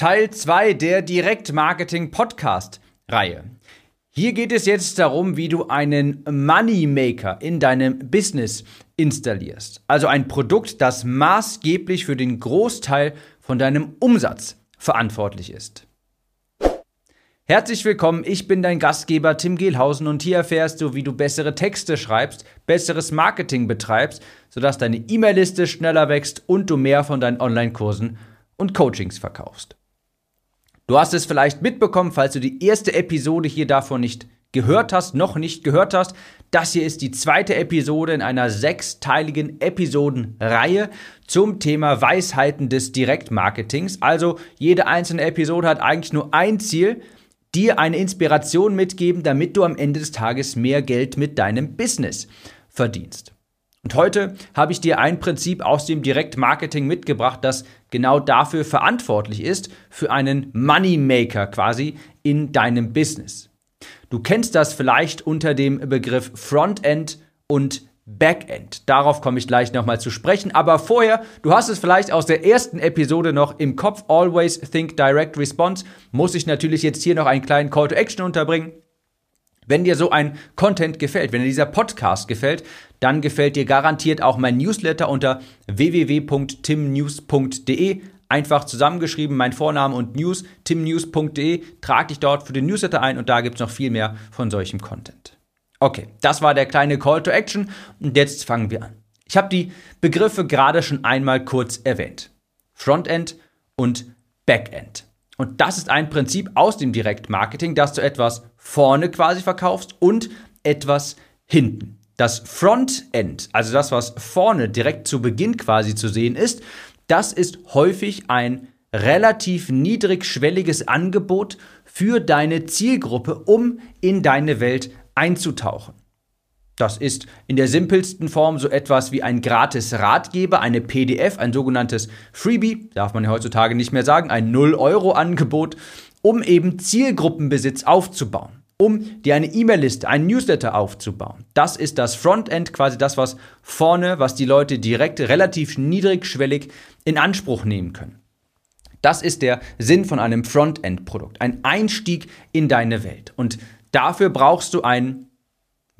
Teil 2 der Direktmarketing Podcast Reihe. Hier geht es jetzt darum, wie du einen Moneymaker in deinem Business installierst. Also ein Produkt, das maßgeblich für den Großteil von deinem Umsatz verantwortlich ist. Herzlich willkommen, ich bin dein Gastgeber Tim Gehlhausen und hier erfährst du, wie du bessere Texte schreibst, besseres Marketing betreibst, sodass deine E-Mail-Liste schneller wächst und du mehr von deinen Online-Kursen und Coachings verkaufst. Du hast es vielleicht mitbekommen, falls du die erste Episode hier davon nicht gehört hast, noch nicht gehört hast. Das hier ist die zweite Episode in einer sechsteiligen Episodenreihe zum Thema Weisheiten des Direktmarketings. Also jede einzelne Episode hat eigentlich nur ein Ziel, dir eine Inspiration mitgeben, damit du am Ende des Tages mehr Geld mit deinem Business verdienst. Und heute habe ich dir ein Prinzip aus dem Direktmarketing mitgebracht, das genau dafür verantwortlich ist, für einen Moneymaker quasi in deinem Business. Du kennst das vielleicht unter dem Begriff Frontend und Backend. Darauf komme ich gleich nochmal zu sprechen. Aber vorher, du hast es vielleicht aus der ersten Episode noch im Kopf, Always Think Direct Response, muss ich natürlich jetzt hier noch einen kleinen Call to Action unterbringen. Wenn dir so ein Content gefällt, wenn dir dieser Podcast gefällt, dann gefällt dir garantiert auch mein Newsletter unter www.timnews.de. Einfach zusammengeschrieben, mein Vorname und News, timnews.de. Trag dich dort für den Newsletter ein und da gibt es noch viel mehr von solchem Content. Okay, das war der kleine Call to Action und jetzt fangen wir an. Ich habe die Begriffe gerade schon einmal kurz erwähnt. Frontend und Backend. Und das ist ein Prinzip aus dem Direktmarketing, dass du etwas vorne quasi verkaufst und etwas hinten. Das Frontend, also das, was vorne direkt zu Beginn quasi zu sehen ist, das ist häufig ein relativ niedrigschwelliges Angebot für deine Zielgruppe, um in deine Welt einzutauchen. Das ist in der simpelsten Form so etwas wie ein gratis Ratgeber, eine PDF, ein sogenanntes Freebie, darf man ja heutzutage nicht mehr sagen, ein 0-Euro-Angebot, um eben Zielgruppenbesitz aufzubauen, um dir eine E-Mail-Liste, einen Newsletter aufzubauen. Das ist das Frontend, quasi das, was vorne, was die Leute direkt relativ niedrigschwellig in Anspruch nehmen können. Das ist der Sinn von einem Frontend-Produkt, ein Einstieg in deine Welt. Und dafür brauchst du ein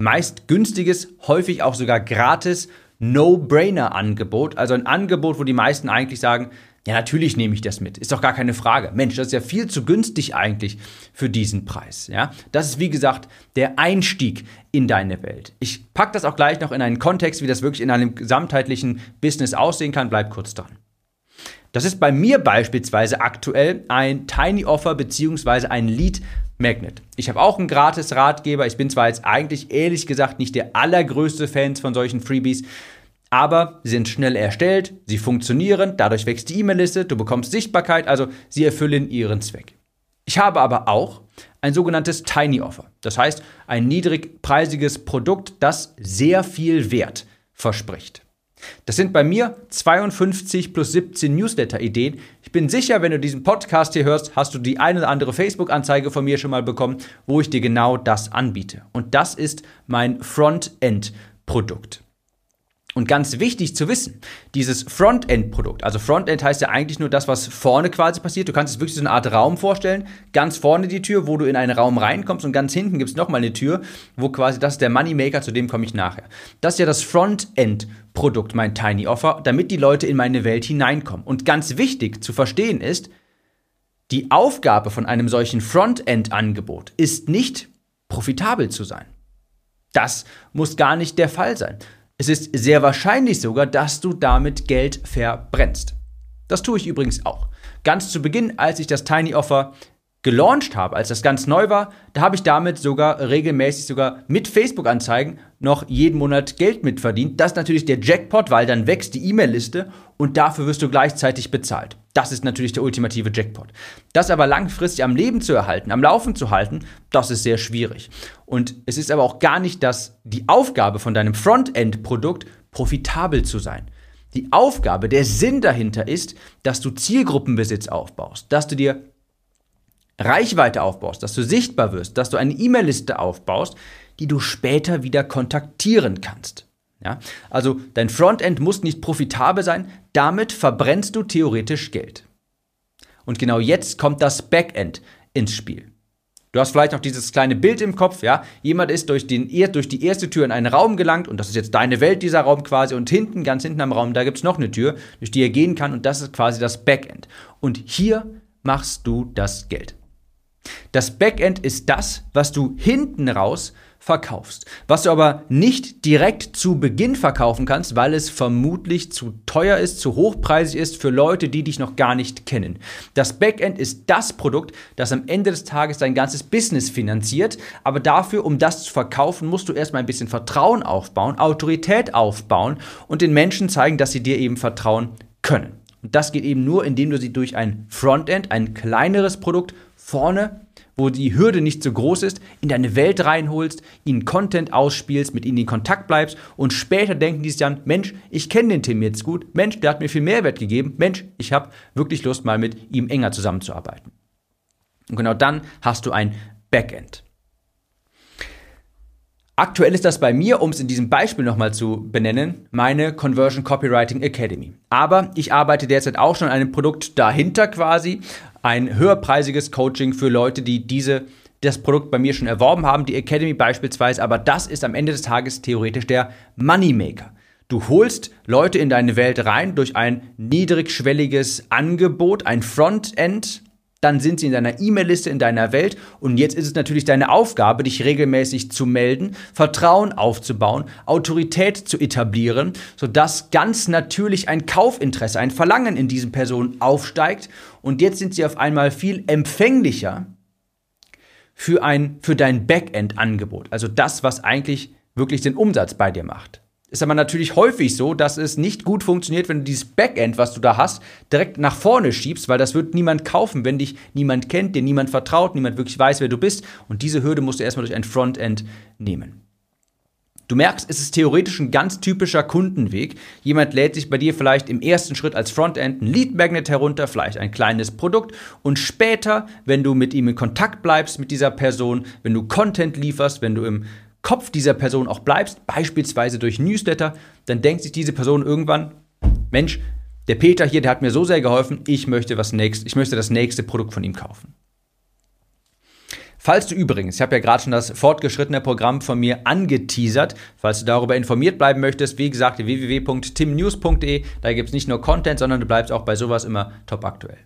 meist günstiges, häufig auch sogar gratis No-Brainer-Angebot. Also ein Angebot, wo die meisten eigentlich sagen, ja, natürlich nehme ich das mit. Ist doch gar keine Frage. Mensch, das ist ja viel zu günstig eigentlich für diesen Preis. Ja, das ist wie gesagt der Einstieg in deine Welt. Ich packe das auch gleich noch in einen Kontext, wie das wirklich in einem gesamtheitlichen Business aussehen kann. Bleib kurz dran. Das ist bei mir beispielsweise aktuell ein Tiny Offer beziehungsweise ein Lead Magnet. Ich habe auch einen gratis Ratgeber. Ich bin zwar jetzt eigentlich ehrlich gesagt nicht der allergrößte Fan von solchen Freebies, aber sie sind schnell erstellt, sie funktionieren, dadurch wächst die E-Mail-Liste, du bekommst Sichtbarkeit, also sie erfüllen ihren Zweck. Ich habe aber auch ein sogenanntes Tiny Offer. Das heißt, ein niedrigpreisiges Produkt, das sehr viel Wert verspricht. Das sind bei mir 52 plus 17 Newsletter-Ideen. Ich bin sicher, wenn du diesen Podcast hier hörst, hast du die eine oder andere Facebook-Anzeige von mir schon mal bekommen, wo ich dir genau das anbiete. Und das ist mein Frontend-Produkt. Und ganz wichtig zu wissen, dieses Frontend-Produkt, also Frontend heißt ja eigentlich nur das, was vorne quasi passiert. Du kannst es wirklich so eine Art Raum vorstellen. Ganz vorne die Tür, wo du in einen Raum reinkommst und ganz hinten gibt es nochmal eine Tür, wo quasi das ist der Moneymaker, zu dem komme ich nachher. Das ist ja das Frontend-Produkt, mein Tiny Offer, damit die Leute in meine Welt hineinkommen. Und ganz wichtig zu verstehen ist, die Aufgabe von einem solchen Frontend-Angebot ist nicht profitabel zu sein. Das muss gar nicht der Fall sein es ist sehr wahrscheinlich sogar, dass du damit Geld verbrennst. Das tue ich übrigens auch. Ganz zu Beginn, als ich das Tiny Offer gelauncht habe, als das ganz neu war, da habe ich damit sogar regelmäßig sogar mit Facebook-Anzeigen noch jeden Monat Geld mitverdient. Das ist natürlich der Jackpot, weil dann wächst die E-Mail-Liste und dafür wirst du gleichzeitig bezahlt. Das ist natürlich der ultimative Jackpot. Das aber langfristig am Leben zu erhalten, am Laufen zu halten, das ist sehr schwierig. Und es ist aber auch gar nicht das, die Aufgabe von deinem Frontend-Produkt, profitabel zu sein. Die Aufgabe, der Sinn dahinter ist, dass du Zielgruppenbesitz aufbaust, dass du dir Reichweite aufbaust, dass du sichtbar wirst, dass du eine E-Mail-Liste aufbaust, die du später wieder kontaktieren kannst. Ja? Also dein Frontend muss nicht profitabel sein, damit verbrennst du theoretisch Geld. Und genau jetzt kommt das Backend ins Spiel. Du hast vielleicht noch dieses kleine Bild im Kopf, ja. Jemand ist durch, den, durch die erste Tür in einen Raum gelangt und das ist jetzt deine Welt, dieser Raum quasi. Und hinten, ganz hinten am Raum, da gibt es noch eine Tür, durch die er gehen kann und das ist quasi das Backend. Und hier machst du das Geld. Das Backend ist das, was du hinten raus verkaufst. Was du aber nicht direkt zu Beginn verkaufen kannst, weil es vermutlich zu teuer ist, zu hochpreisig ist für Leute, die dich noch gar nicht kennen. Das Backend ist das Produkt, das am Ende des Tages dein ganzes Business finanziert. Aber dafür, um das zu verkaufen, musst du erstmal ein bisschen Vertrauen aufbauen, Autorität aufbauen und den Menschen zeigen, dass sie dir eben vertrauen können. Und das geht eben nur, indem du sie durch ein Frontend, ein kleineres Produkt vorne wo die Hürde nicht so groß ist, in deine Welt reinholst, ihnen Content ausspielst, mit ihnen in Kontakt bleibst und später denken die sich dann, Mensch, ich kenne den Tim jetzt gut, Mensch, der hat mir viel Mehrwert gegeben, Mensch, ich habe wirklich Lust mal mit ihm enger zusammenzuarbeiten. Und genau dann hast du ein Backend. Aktuell ist das bei mir, um es in diesem Beispiel nochmal zu benennen, meine Conversion Copywriting Academy. Aber ich arbeite derzeit auch schon an einem Produkt dahinter quasi, ein höherpreisiges Coaching für Leute, die diese das Produkt bei mir schon erworben haben, die Academy beispielsweise, aber das ist am Ende des Tages theoretisch der Moneymaker. Du holst Leute in deine Welt rein durch ein niedrigschwelliges Angebot, ein Frontend, dann sind sie in deiner E-Mail-Liste, in deiner Welt. Und jetzt ist es natürlich deine Aufgabe, dich regelmäßig zu melden, Vertrauen aufzubauen, Autorität zu etablieren, sodass ganz natürlich ein Kaufinteresse, ein Verlangen in diesen Personen aufsteigt. Und jetzt sind sie auf einmal viel empfänglicher für, ein, für dein Backend-Angebot. Also das, was eigentlich wirklich den Umsatz bei dir macht. Ist aber natürlich häufig so, dass es nicht gut funktioniert, wenn du dieses Backend, was du da hast, direkt nach vorne schiebst, weil das wird niemand kaufen, wenn dich niemand kennt, dir niemand vertraut, niemand wirklich weiß, wer du bist. Und diese Hürde musst du erstmal durch ein Frontend nehmen. Du merkst, es ist theoretisch ein ganz typischer Kundenweg. Jemand lädt sich bei dir vielleicht im ersten Schritt als Frontend ein Lead Magnet herunter, vielleicht ein kleines Produkt und später, wenn du mit ihm in Kontakt bleibst mit dieser Person, wenn du Content lieferst, wenn du im Kopf dieser Person auch bleibst, beispielsweise durch Newsletter, dann denkt sich diese Person irgendwann, Mensch, der Peter hier, der hat mir so sehr geholfen, ich möchte was nächst, ich möchte das nächste Produkt von ihm kaufen. Falls du übrigens, ich habe ja gerade schon das fortgeschrittene Programm von mir angeteasert, falls du darüber informiert bleiben möchtest, wie gesagt, www.timnews.de, da gibt es nicht nur Content, sondern du bleibst auch bei sowas immer top aktuell.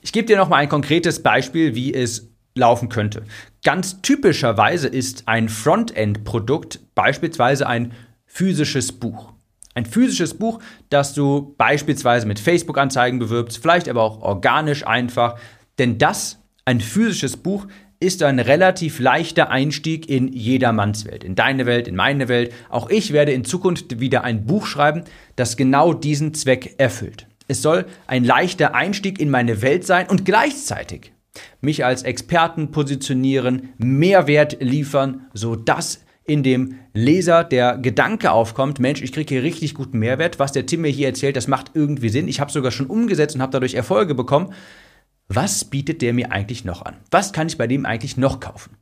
Ich gebe dir nochmal ein konkretes Beispiel, wie es laufen könnte. Ganz typischerweise ist ein Frontend-Produkt beispielsweise ein physisches Buch. Ein physisches Buch, das du beispielsweise mit Facebook-Anzeigen bewirbst, vielleicht aber auch organisch einfach. Denn das, ein physisches Buch, ist ein relativ leichter Einstieg in jedermanns Welt, in deine Welt, in meine Welt. Auch ich werde in Zukunft wieder ein Buch schreiben, das genau diesen Zweck erfüllt. Es soll ein leichter Einstieg in meine Welt sein und gleichzeitig mich als Experten positionieren, Mehrwert liefern, sodass in dem Leser der Gedanke aufkommt, Mensch, ich kriege hier richtig guten Mehrwert, was der Tim mir hier erzählt, das macht irgendwie Sinn, ich habe sogar schon umgesetzt und habe dadurch Erfolge bekommen. Was bietet der mir eigentlich noch an? Was kann ich bei dem eigentlich noch kaufen?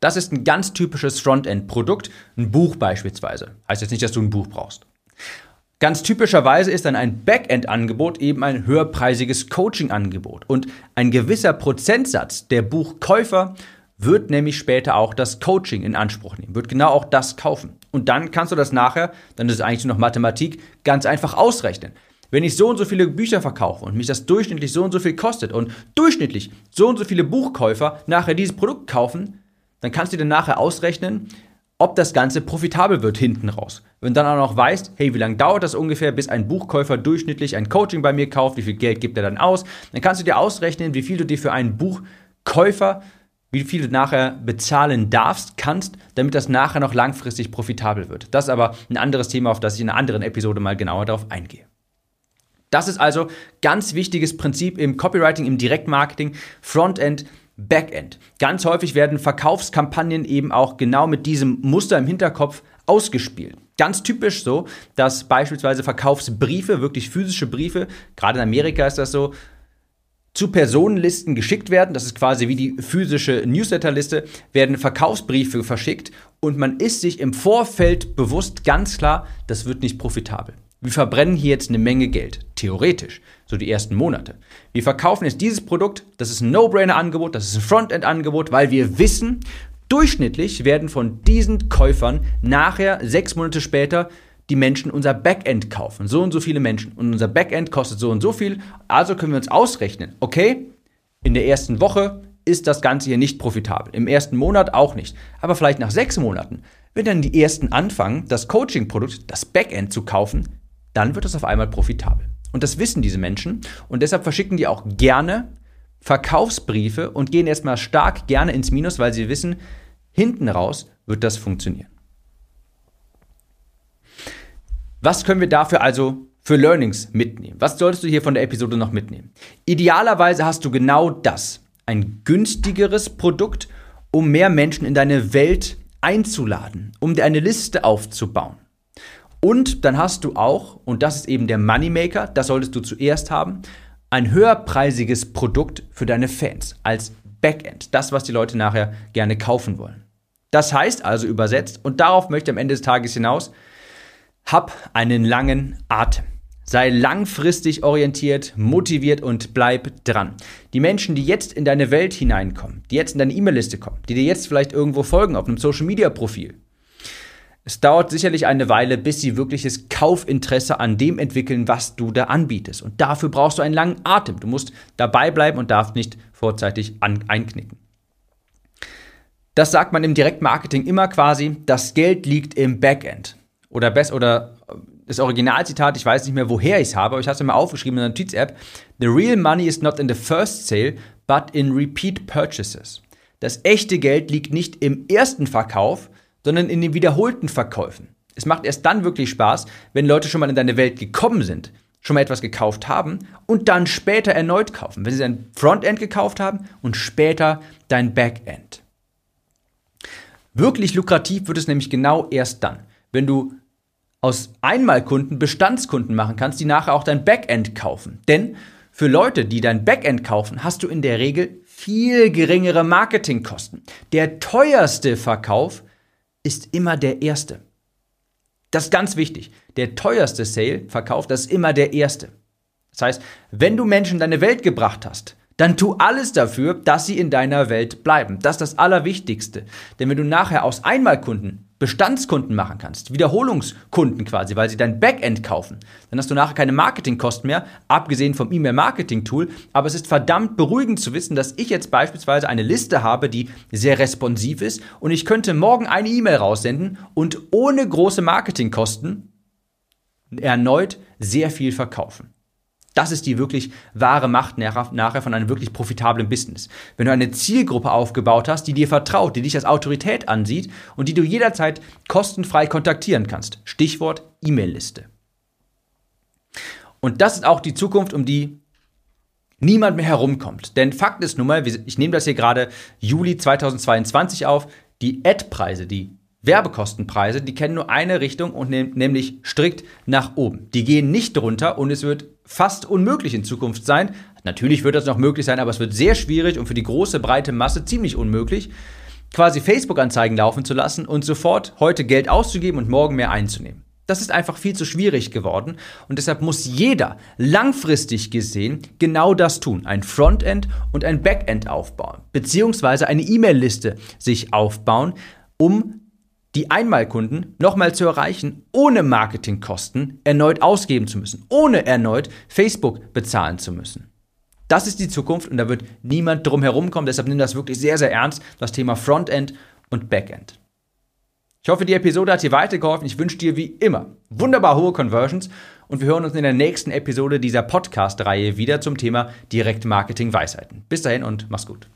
Das ist ein ganz typisches Frontend-Produkt, ein Buch beispielsweise. Heißt jetzt nicht, dass du ein Buch brauchst. Ganz typischerweise ist dann ein Backend-Angebot eben ein höherpreisiges Coaching-Angebot. Und ein gewisser Prozentsatz der Buchkäufer wird nämlich später auch das Coaching in Anspruch nehmen, wird genau auch das kaufen. Und dann kannst du das nachher, dann ist es eigentlich nur noch Mathematik, ganz einfach ausrechnen. Wenn ich so und so viele Bücher verkaufe und mich das durchschnittlich so und so viel kostet und durchschnittlich so und so viele Buchkäufer nachher dieses Produkt kaufen, dann kannst du dir nachher ausrechnen, ob das Ganze profitabel wird hinten raus. Wenn du dann auch noch weißt, hey, wie lange dauert das ungefähr, bis ein Buchkäufer durchschnittlich ein Coaching bei mir kauft, wie viel Geld gibt er dann aus, dann kannst du dir ausrechnen, wie viel du dir für einen Buchkäufer, wie viel du nachher bezahlen darfst, kannst, damit das nachher noch langfristig profitabel wird. Das ist aber ein anderes Thema, auf das ich in einer anderen Episode mal genauer darauf eingehe. Das ist also ganz wichtiges Prinzip im Copywriting, im Direktmarketing, Frontend, Backend. Ganz häufig werden Verkaufskampagnen eben auch genau mit diesem Muster im Hinterkopf ausgespielt. Ganz typisch so, dass beispielsweise Verkaufsbriefe, wirklich physische Briefe, gerade in Amerika ist das so, zu Personenlisten geschickt werden. Das ist quasi wie die physische Newsletterliste, werden Verkaufsbriefe verschickt und man ist sich im Vorfeld bewusst ganz klar, das wird nicht profitabel. Wir verbrennen hier jetzt eine Menge Geld, theoretisch, so die ersten Monate. Wir verkaufen jetzt dieses Produkt, das ist ein No-Brainer-Angebot, das ist ein Frontend-Angebot, weil wir wissen, durchschnittlich werden von diesen Käufern nachher sechs Monate später die Menschen unser Backend kaufen. So und so viele Menschen. Und unser Backend kostet so und so viel. Also können wir uns ausrechnen, okay, in der ersten Woche ist das Ganze hier nicht profitabel. Im ersten Monat auch nicht. Aber vielleicht nach sechs Monaten, wenn dann die ersten anfangen, das Coaching-Produkt, das Backend zu kaufen, dann wird es auf einmal profitabel. Und das wissen diese Menschen. Und deshalb verschicken die auch gerne Verkaufsbriefe und gehen erstmal stark gerne ins Minus, weil sie wissen, hinten raus wird das funktionieren. Was können wir dafür also für Learnings mitnehmen? Was solltest du hier von der Episode noch mitnehmen? Idealerweise hast du genau das. Ein günstigeres Produkt, um mehr Menschen in deine Welt einzuladen, um dir eine Liste aufzubauen. Und dann hast du auch, und das ist eben der Moneymaker, das solltest du zuerst haben, ein höherpreisiges Produkt für deine Fans als Backend. Das, was die Leute nachher gerne kaufen wollen. Das heißt also übersetzt, und darauf möchte ich am Ende des Tages hinaus, hab einen langen Atem. Sei langfristig orientiert, motiviert und bleib dran. Die Menschen, die jetzt in deine Welt hineinkommen, die jetzt in deine E-Mail-Liste kommen, die dir jetzt vielleicht irgendwo folgen auf einem Social-Media-Profil, es dauert sicherlich eine Weile, bis sie wirkliches Kaufinteresse an dem entwickeln, was du da anbietest. Und dafür brauchst du einen langen Atem. Du musst dabei bleiben und darfst nicht vorzeitig einknicken. Das sagt man im Direktmarketing immer quasi, das Geld liegt im Backend. Oder besser, oder das Originalzitat, ich weiß nicht mehr, woher ich es habe, aber ich habe es mir aufgeschrieben in der Notiz-App. The real money is not in the first sale, but in repeat purchases. Das echte Geld liegt nicht im ersten Verkauf, sondern in den wiederholten Verkäufen. Es macht erst dann wirklich Spaß, wenn Leute schon mal in deine Welt gekommen sind, schon mal etwas gekauft haben und dann später erneut kaufen. Wenn sie dein Frontend gekauft haben und später dein Backend. Wirklich lukrativ wird es nämlich genau erst dann, wenn du aus Einmalkunden Bestandskunden machen kannst, die nachher auch dein Backend kaufen. Denn für Leute, die dein Backend kaufen, hast du in der Regel viel geringere Marketingkosten. Der teuerste Verkauf ist immer der erste. Das ist ganz wichtig. Der teuerste Sale, Verkauf, das ist immer der erste. Das heißt, wenn du Menschen in deine Welt gebracht hast, dann tu alles dafür, dass sie in deiner Welt bleiben. Das ist das Allerwichtigste. Denn wenn du nachher aus Einmalkunden Bestandskunden machen kannst, Wiederholungskunden quasi, weil sie dein Backend kaufen, dann hast du nachher keine Marketingkosten mehr, abgesehen vom E-Mail-Marketing-Tool. Aber es ist verdammt beruhigend zu wissen, dass ich jetzt beispielsweise eine Liste habe, die sehr responsiv ist und ich könnte morgen eine E-Mail raussenden und ohne große Marketingkosten erneut sehr viel verkaufen. Das ist die wirklich wahre Macht nachher von einem wirklich profitablen Business. Wenn du eine Zielgruppe aufgebaut hast, die dir vertraut, die dich als Autorität ansieht und die du jederzeit kostenfrei kontaktieren kannst. Stichwort E-Mail-Liste. Und das ist auch die Zukunft, um die niemand mehr herumkommt. Denn Fakt ist nun mal, ich nehme das hier gerade Juli 2022 auf, die Ad-Preise, die Werbekostenpreise, die kennen nur eine Richtung und ne nämlich strikt nach oben. Die gehen nicht runter und es wird fast unmöglich in Zukunft sein. Natürlich wird das noch möglich sein, aber es wird sehr schwierig und für die große breite Masse ziemlich unmöglich, quasi Facebook-Anzeigen laufen zu lassen und sofort heute Geld auszugeben und morgen mehr einzunehmen. Das ist einfach viel zu schwierig geworden und deshalb muss jeder langfristig gesehen genau das tun. Ein Frontend und ein Backend aufbauen, beziehungsweise eine E-Mail-Liste sich aufbauen, um die Einmalkunden nochmal zu erreichen, ohne Marketingkosten erneut ausgeben zu müssen, ohne erneut Facebook bezahlen zu müssen. Das ist die Zukunft und da wird niemand drum herum kommen. Deshalb nimm das wirklich sehr, sehr ernst, das Thema Frontend und Backend. Ich hoffe, die Episode hat dir weitergeholfen. Ich wünsche dir wie immer wunderbar hohe Conversions und wir hören uns in der nächsten Episode dieser Podcast-Reihe wieder zum Thema Direktmarketing-Weisheiten. Bis dahin und mach's gut.